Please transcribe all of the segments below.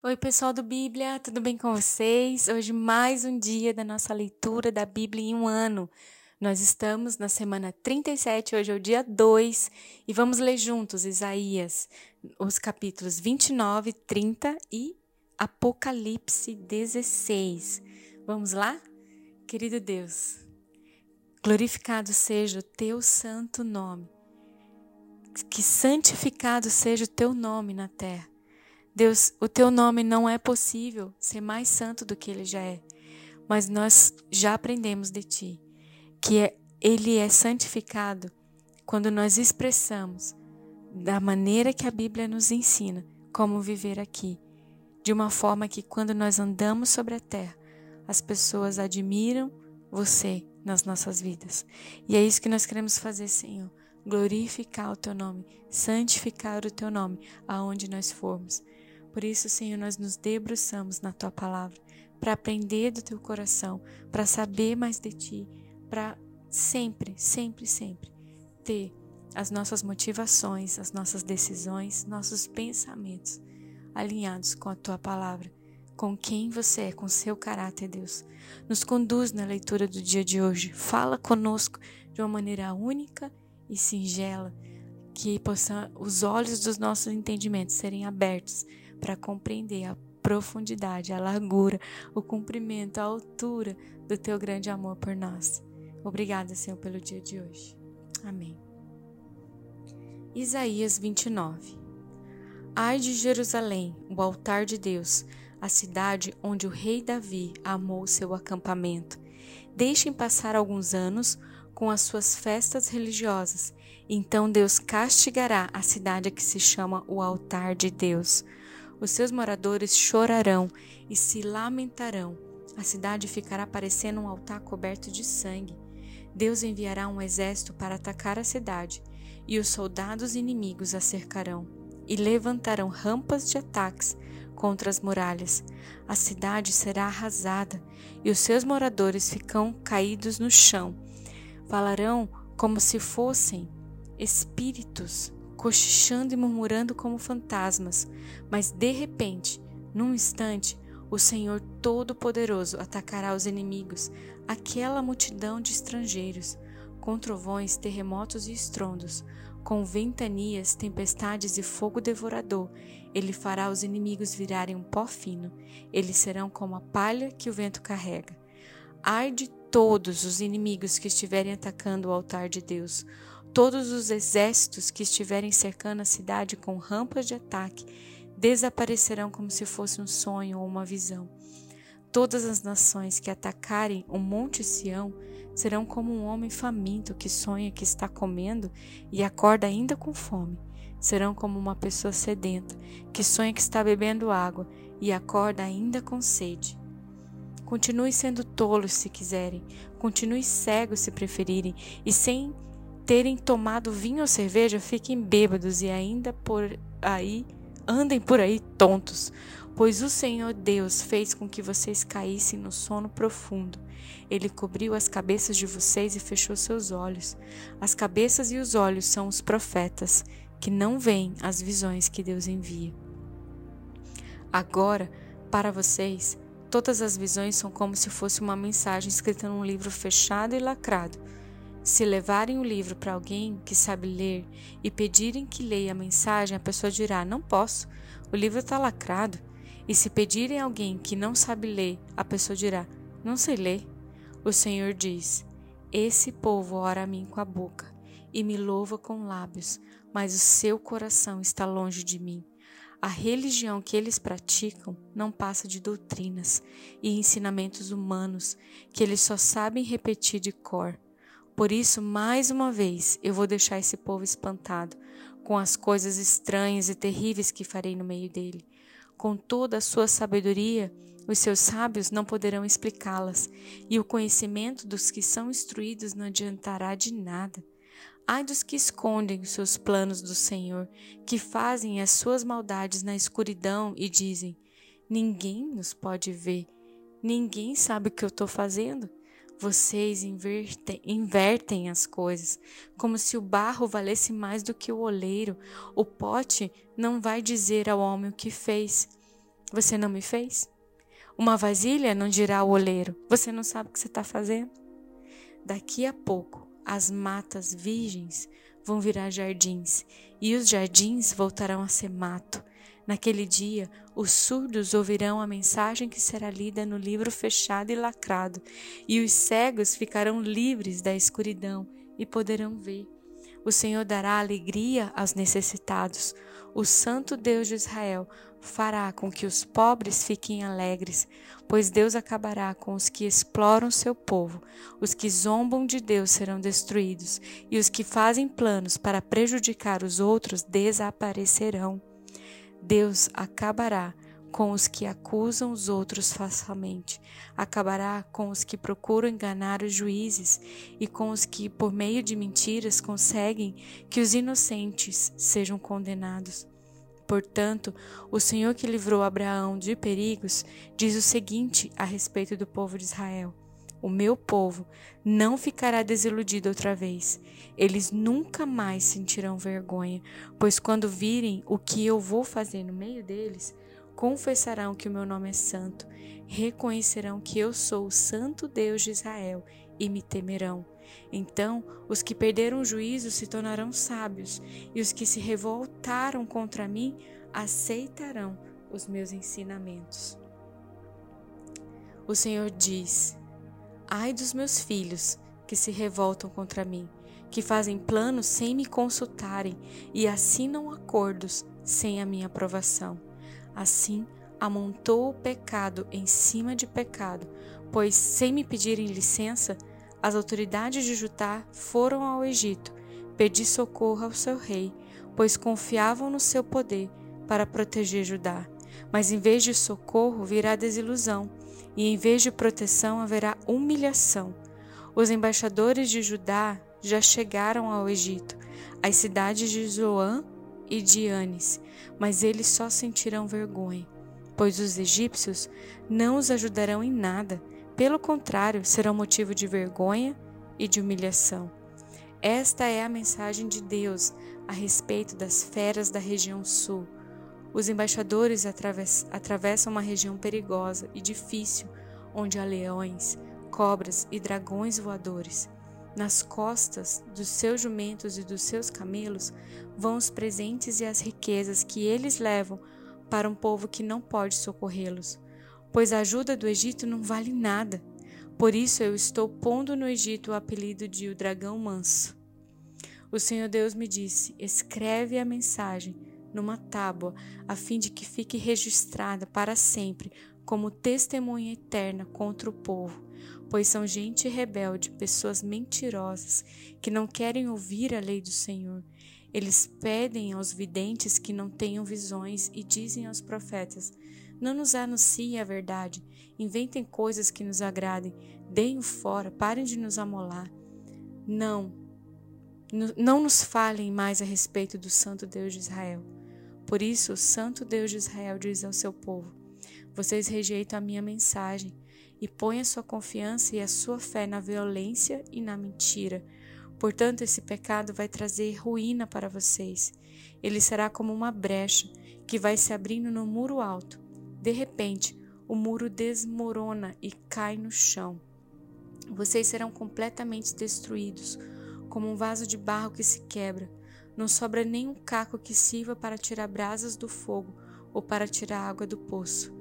Oi, pessoal do Bíblia, tudo bem com vocês? Hoje mais um dia da nossa leitura da Bíblia em um ano. Nós estamos na semana 37, hoje é o dia 2, e vamos ler juntos Isaías, os capítulos 29, 30 e Apocalipse 16. Vamos lá? Querido Deus, glorificado seja o teu santo nome, que santificado seja o teu nome na terra. Deus, o teu nome não é possível ser mais santo do que ele já é, mas nós já aprendemos de ti que é, ele é santificado quando nós expressamos da maneira que a Bíblia nos ensina como viver aqui, de uma forma que quando nós andamos sobre a terra, as pessoas admiram você nas nossas vidas. E é isso que nós queremos fazer, Senhor. Glorificar o teu nome, santificar o teu nome aonde nós formos. Por isso, Senhor, nós nos debruçamos na tua palavra para aprender do teu coração, para saber mais de ti, para sempre, sempre, sempre ter as nossas motivações, as nossas decisões, nossos pensamentos alinhados com a tua palavra, com quem você é, com seu caráter, Deus. Nos conduz na leitura do dia de hoje. Fala conosco de uma maneira única e singela, que possa os olhos dos nossos entendimentos serem abertos para compreender a profundidade, a largura, o comprimento, a altura do teu grande amor por nós. Obrigada, Senhor, pelo dia de hoje. Amém. Isaías 29 Ai de Jerusalém, o altar de Deus, a cidade onde o rei Davi amou seu acampamento. Deixem passar alguns anos com as suas festas religiosas, então Deus castigará a cidade que se chama o altar de Deus os seus moradores chorarão e se lamentarão. A cidade ficará parecendo um altar coberto de sangue. Deus enviará um exército para atacar a cidade, e os soldados inimigos a cercarão, e levantarão rampas de ataques contra as muralhas. A cidade será arrasada, e os seus moradores ficam caídos no chão. Falarão como se fossem espíritos cochichando e murmurando como fantasmas, mas de repente, num instante, o Senhor Todo-Poderoso atacará os inimigos, aquela multidão de estrangeiros, com trovões, terremotos e estrondos, com ventanias, tempestades e fogo devorador. Ele fará os inimigos virarem um pó fino, eles serão como a palha que o vento carrega. Ai de todos os inimigos que estiverem atacando o altar de Deus, Todos os exércitos que estiverem cercando a cidade com rampas de ataque desaparecerão como se fosse um sonho ou uma visão. Todas as nações que atacarem o Monte Sião serão como um homem faminto que sonha que está comendo e acorda ainda com fome. Serão como uma pessoa sedenta que sonha que está bebendo água e acorda ainda com sede. Continue sendo tolos se quiserem, continue cegos se preferirem, e sem terem tomado vinho ou cerveja, fiquem bêbados e ainda por aí andem por aí tontos, pois o Senhor Deus fez com que vocês caíssem no sono profundo. Ele cobriu as cabeças de vocês e fechou seus olhos. As cabeças e os olhos são os profetas, que não veem as visões que Deus envia. Agora, para vocês, todas as visões são como se fosse uma mensagem escrita num livro fechado e lacrado se levarem o livro para alguém que sabe ler e pedirem que leia a mensagem, a pessoa dirá: Não posso, o livro está lacrado. E se pedirem a alguém que não sabe ler, a pessoa dirá: Não sei ler. O Senhor diz: Esse povo ora a mim com a boca e me louva com lábios, mas o seu coração está longe de mim. A religião que eles praticam não passa de doutrinas e ensinamentos humanos que eles só sabem repetir de cor. Por isso, mais uma vez, eu vou deixar esse povo espantado com as coisas estranhas e terríveis que farei no meio dele. Com toda a sua sabedoria, os seus sábios não poderão explicá-las, e o conhecimento dos que são instruídos não adiantará de nada. Ai dos que escondem os seus planos do Senhor, que fazem as suas maldades na escuridão e dizem: Ninguém nos pode ver, ninguém sabe o que eu estou fazendo. Vocês invertem, invertem as coisas, como se o barro valesse mais do que o oleiro. O pote não vai dizer ao homem o que fez. Você não me fez? Uma vasilha não dirá ao oleiro: Você não sabe o que você está fazendo? Daqui a pouco, as matas virgens vão virar jardins, e os jardins voltarão a ser mato. Naquele dia, os surdos ouvirão a mensagem que será lida no livro fechado e lacrado, e os cegos ficarão livres da escuridão e poderão ver. O Senhor dará alegria aos necessitados. O Santo Deus de Israel fará com que os pobres fiquem alegres, pois Deus acabará com os que exploram seu povo. Os que zombam de Deus serão destruídos, e os que fazem planos para prejudicar os outros desaparecerão. Deus acabará com os que acusam os outros falsamente, acabará com os que procuram enganar os juízes e com os que, por meio de mentiras, conseguem que os inocentes sejam condenados. Portanto, o Senhor que livrou Abraão de perigos diz o seguinte a respeito do povo de Israel: O meu povo não ficará desiludido outra vez. Eles nunca mais sentirão vergonha, pois quando virem o que eu vou fazer no meio deles, confessarão que o meu nome é santo, reconhecerão que eu sou o santo Deus de Israel e me temerão. Então os que perderam o juízo se tornarão sábios, e os que se revoltaram contra mim aceitarão os meus ensinamentos. O Senhor diz: Ai dos meus filhos que se revoltam contra mim, que fazem planos sem me consultarem e assinam acordos sem a minha aprovação. Assim, amontou o pecado em cima de pecado, pois, sem me pedirem licença, as autoridades de Judá foram ao Egito pedir socorro ao seu rei, pois confiavam no seu poder para proteger Judá. Mas em vez de socorro virá desilusão, e em vez de proteção haverá humilhação. Os embaixadores de Judá já chegaram ao Egito, às cidades de Zoan e de Anis, mas eles só sentirão vergonha, pois os egípcios não os ajudarão em nada, pelo contrário, serão motivo de vergonha e de humilhação. Esta é a mensagem de Deus a respeito das feras da região sul. Os embaixadores atravessam uma região perigosa e difícil, onde há leões, cobras e dragões voadores. Nas costas dos seus jumentos e dos seus camelos vão os presentes e as riquezas que eles levam para um povo que não pode socorrê-los, pois a ajuda do Egito não vale nada. Por isso eu estou pondo no Egito o apelido de o dragão manso. O Senhor Deus me disse: escreve a mensagem numa tábua, a fim de que fique registrada para sempre como testemunha eterna contra o povo pois são gente rebelde, pessoas mentirosas, que não querem ouvir a lei do Senhor. Eles pedem aos videntes que não tenham visões e dizem aos profetas: Não nos anunciem a verdade, inventem coisas que nos agradem, deem-o fora, parem de nos amolar. Não, não nos falem mais a respeito do Santo Deus de Israel. Por isso, o Santo Deus de Israel diz ao seu povo: Vocês rejeitam a minha mensagem e põe a sua confiança e a sua fé na violência e na mentira. Portanto, esse pecado vai trazer ruína para vocês. Ele será como uma brecha que vai se abrindo no muro alto. De repente, o muro desmorona e cai no chão. Vocês serão completamente destruídos, como um vaso de barro que se quebra. Não sobra nenhum caco que sirva para tirar brasas do fogo ou para tirar água do poço.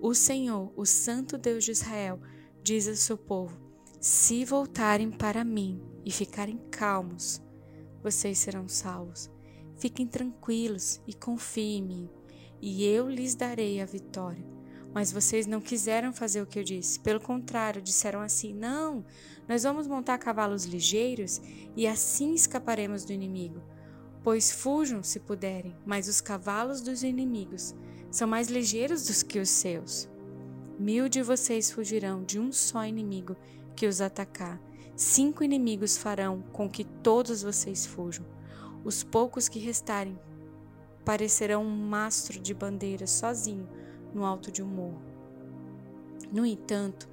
O Senhor, o Santo Deus de Israel, diz ao seu povo: Se voltarem para mim e ficarem calmos, vocês serão salvos. Fiquem tranquilos e confiem em mim, e eu lhes darei a vitória. Mas vocês não quiseram fazer o que eu disse. Pelo contrário, disseram assim: Não, nós vamos montar cavalos ligeiros e assim escaparemos do inimigo. Pois fujam se puderem, mas os cavalos dos inimigos são mais ligeiros do que os seus. Mil de vocês fugirão de um só inimigo que os atacar. Cinco inimigos farão com que todos vocês fujam. Os poucos que restarem parecerão um mastro de bandeira sozinho no alto de um morro. No entanto,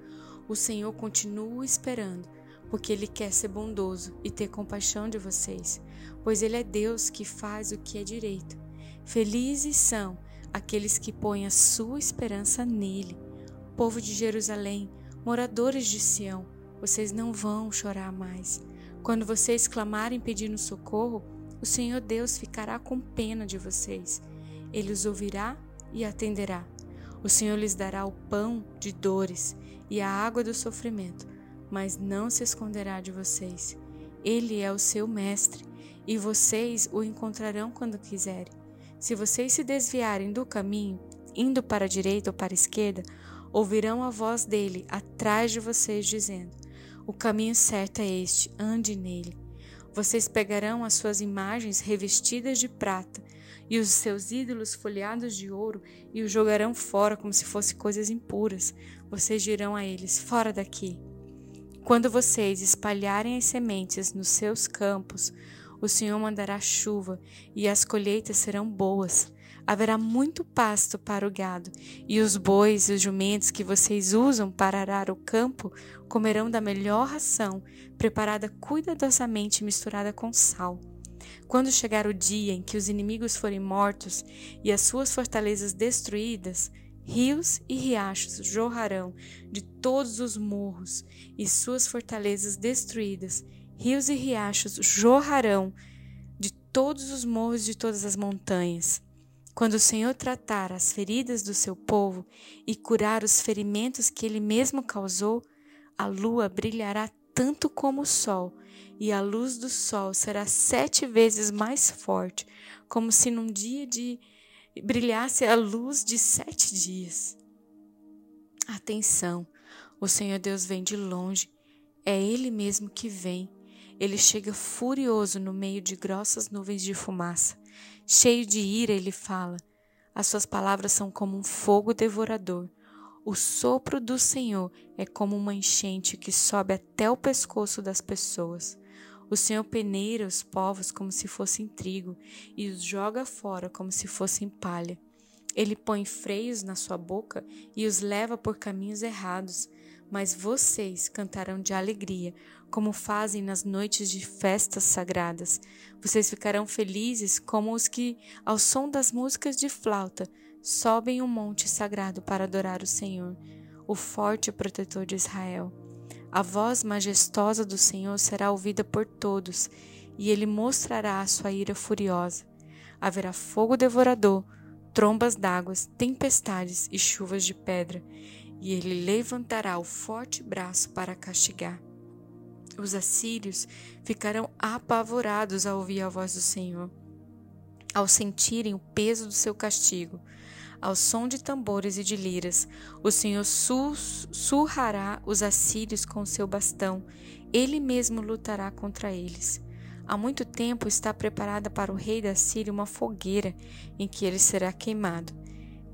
o Senhor continua esperando, porque Ele quer ser bondoso e ter compaixão de vocês, pois Ele é Deus que faz o que é direito. Felizes são aqueles que põem a sua esperança nele. Povo de Jerusalém, moradores de Sião, vocês não vão chorar mais. Quando vocês clamarem pedindo socorro, o Senhor Deus ficará com pena de vocês. Ele os ouvirá e atenderá. O Senhor lhes dará o pão de dores e a água do sofrimento, mas não se esconderá de vocês. Ele é o seu mestre e vocês o encontrarão quando quiserem. Se vocês se desviarem do caminho, indo para a direita ou para a esquerda, ouvirão a voz dele atrás de vocês dizendo: O caminho certo é este, ande nele. Vocês pegarão as suas imagens revestidas de prata e os seus ídolos folheados de ouro e os jogarão fora como se fossem coisas impuras. Vocês dirão a eles: Fora daqui. Quando vocês espalharem as sementes nos seus campos, o Senhor mandará chuva e as colheitas serão boas. Haverá muito pasto para o gado, e os bois e os jumentos que vocês usam para arar o campo comerão da melhor ração, preparada cuidadosamente misturada com sal. Quando chegar o dia em que os inimigos forem mortos e as suas fortalezas destruídas, rios e riachos jorrarão de todos os morros e suas fortalezas destruídas, rios e riachos jorrarão de todos os morros de todas as montanhas. Quando o Senhor tratar as feridas do seu povo e curar os ferimentos que ele mesmo causou, a lua brilhará tanto como o sol, e a luz do sol será sete vezes mais forte, como se num dia de brilhasse a luz de sete dias. Atenção, o Senhor Deus vem de longe, é Ele mesmo que vem. Ele chega furioso no meio de grossas nuvens de fumaça. Cheio de ira, ele fala. As suas palavras são como um fogo devorador. O sopro do Senhor é como uma enchente que sobe até o pescoço das pessoas. O Senhor peneira os povos como se fossem trigo e os joga fora como se fossem palha. Ele põe freios na sua boca e os leva por caminhos errados. Mas vocês cantarão de alegria, como fazem nas noites de festas sagradas. Vocês ficarão felizes como os que, ao som das músicas de flauta, sobem o um monte sagrado para adorar o Senhor, o forte protetor de Israel. A voz majestosa do Senhor será ouvida por todos, e ele mostrará a sua ira furiosa. Haverá fogo devorador, trombas d'água, tempestades e chuvas de pedra, e ele levantará o forte braço para castigar. Os assírios ficarão apavorados ao ouvir a voz do Senhor, ao sentirem o peso do seu castigo ao som de tambores e de liras. O Senhor surrará os assírios com seu bastão, ele mesmo lutará contra eles. Há muito tempo está preparada para o rei da Síria uma fogueira em que ele será queimado.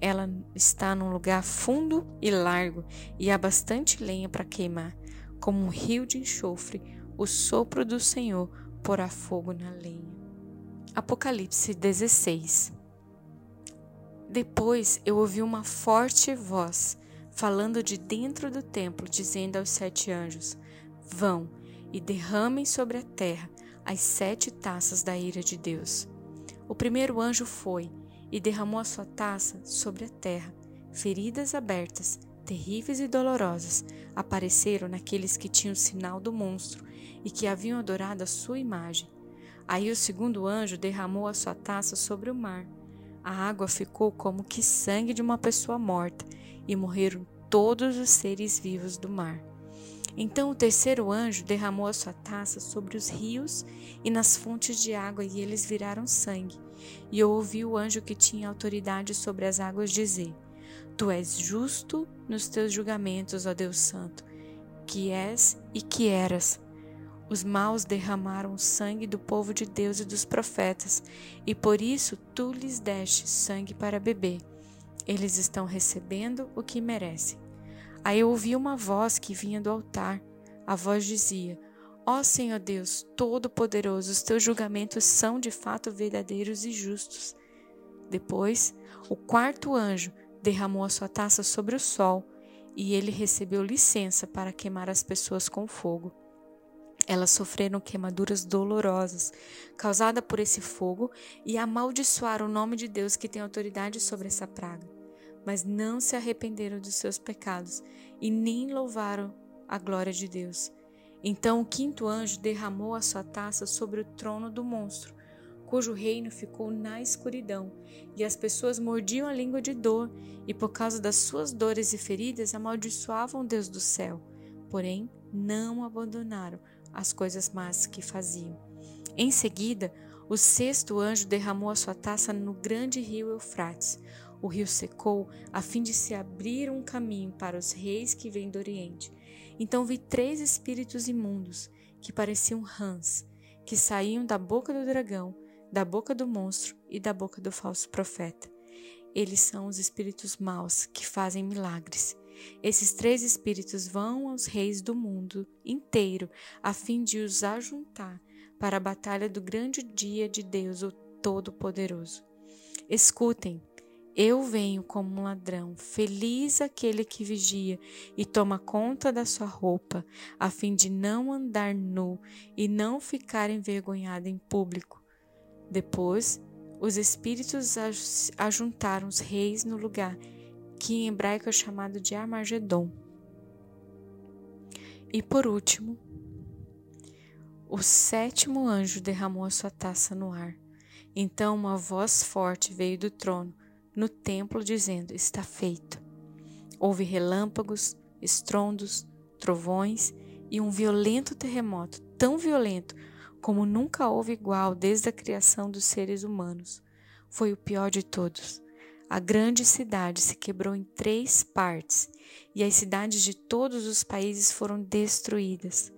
Ela está num lugar fundo e largo, e há bastante lenha para queimar. Como um rio de enxofre, o sopro do Senhor porá fogo na lenha. Apocalipse 16 depois eu ouvi uma forte voz falando de dentro do templo, dizendo aos sete anjos: Vão e derramem sobre a terra as sete taças da ira de Deus. O primeiro anjo foi e derramou a sua taça sobre a terra. Feridas abertas, terríveis e dolorosas, apareceram naqueles que tinham o sinal do monstro e que haviam adorado a sua imagem. Aí o segundo anjo derramou a sua taça sobre o mar a água ficou como que sangue de uma pessoa morta, e morreram todos os seres vivos do mar. Então o terceiro anjo derramou a sua taça sobre os rios e nas fontes de água, e eles viraram sangue. E eu ouvi o anjo que tinha autoridade sobre as águas dizer: Tu és justo nos teus julgamentos, ó Deus Santo, que és e que eras os maus derramaram o sangue do povo de Deus e dos profetas, e por isso tu lhes deste sangue para beber. Eles estão recebendo o que merecem. Aí eu ouvi uma voz que vinha do altar. A voz dizia: Ó oh Senhor Deus, Todo-Poderoso, os teus julgamentos são de fato verdadeiros e justos. Depois, o quarto anjo derramou a sua taça sobre o sol, e ele recebeu licença para queimar as pessoas com fogo. Elas sofreram queimaduras dolorosas causadas por esse fogo e amaldiçoaram o nome de Deus que tem autoridade sobre essa praga. Mas não se arrependeram dos seus pecados e nem louvaram a glória de Deus. Então o quinto anjo derramou a sua taça sobre o trono do monstro, cujo reino ficou na escuridão, e as pessoas mordiam a língua de dor, e por causa das suas dores e feridas amaldiçoavam Deus do céu. Porém, não abandonaram as coisas más que faziam. Em seguida, o sexto anjo derramou a sua taça no grande rio Eufrates. O rio secou a fim de se abrir um caminho para os reis que vêm do Oriente. Então vi três espíritos imundos, que pareciam rãs, que saíam da boca do dragão, da boca do monstro e da boca do falso profeta. Eles são os espíritos maus que fazem milagres. Esses três espíritos vão aos reis do mundo inteiro a fim de os ajuntar para a batalha do grande dia de Deus, o Todo-Poderoso. Escutem, eu venho como um ladrão, feliz aquele que vigia e toma conta da sua roupa, a fim de não andar nu e não ficar envergonhado em público. Depois, os espíritos ajuntaram os reis no lugar que em hebraico é chamado de Armagedon. E por último, o sétimo anjo derramou a sua taça no ar. Então uma voz forte veio do trono no templo dizendo: Está feito. Houve relâmpagos, estrondos, trovões e um violento terremoto, tão violento como nunca houve igual desde a criação dos seres humanos. Foi o pior de todos. A grande cidade se quebrou em três partes e as cidades de todos os países foram destruídas.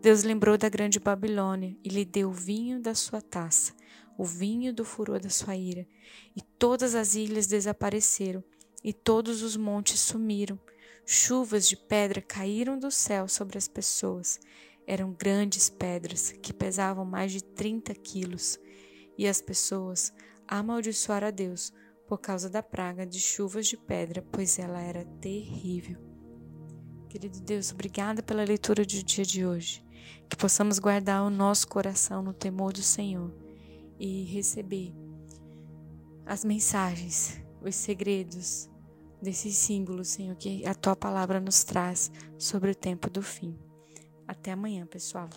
Deus lembrou da grande Babilônia e lhe deu o vinho da sua taça, o vinho do furor da sua ira. E todas as ilhas desapareceram e todos os montes sumiram. Chuvas de pedra caíram do céu sobre as pessoas. Eram grandes pedras que pesavam mais de 30 quilos. E as pessoas amaldiçoaram a Deus por causa da praga de chuvas de pedra, pois ela era terrível. Querido Deus, obrigada pela leitura do dia de hoje. Que possamos guardar o nosso coração no temor do Senhor e receber as mensagens, os segredos desses símbolos, Senhor, que a tua palavra nos traz sobre o tempo do fim. Até amanhã, pessoal.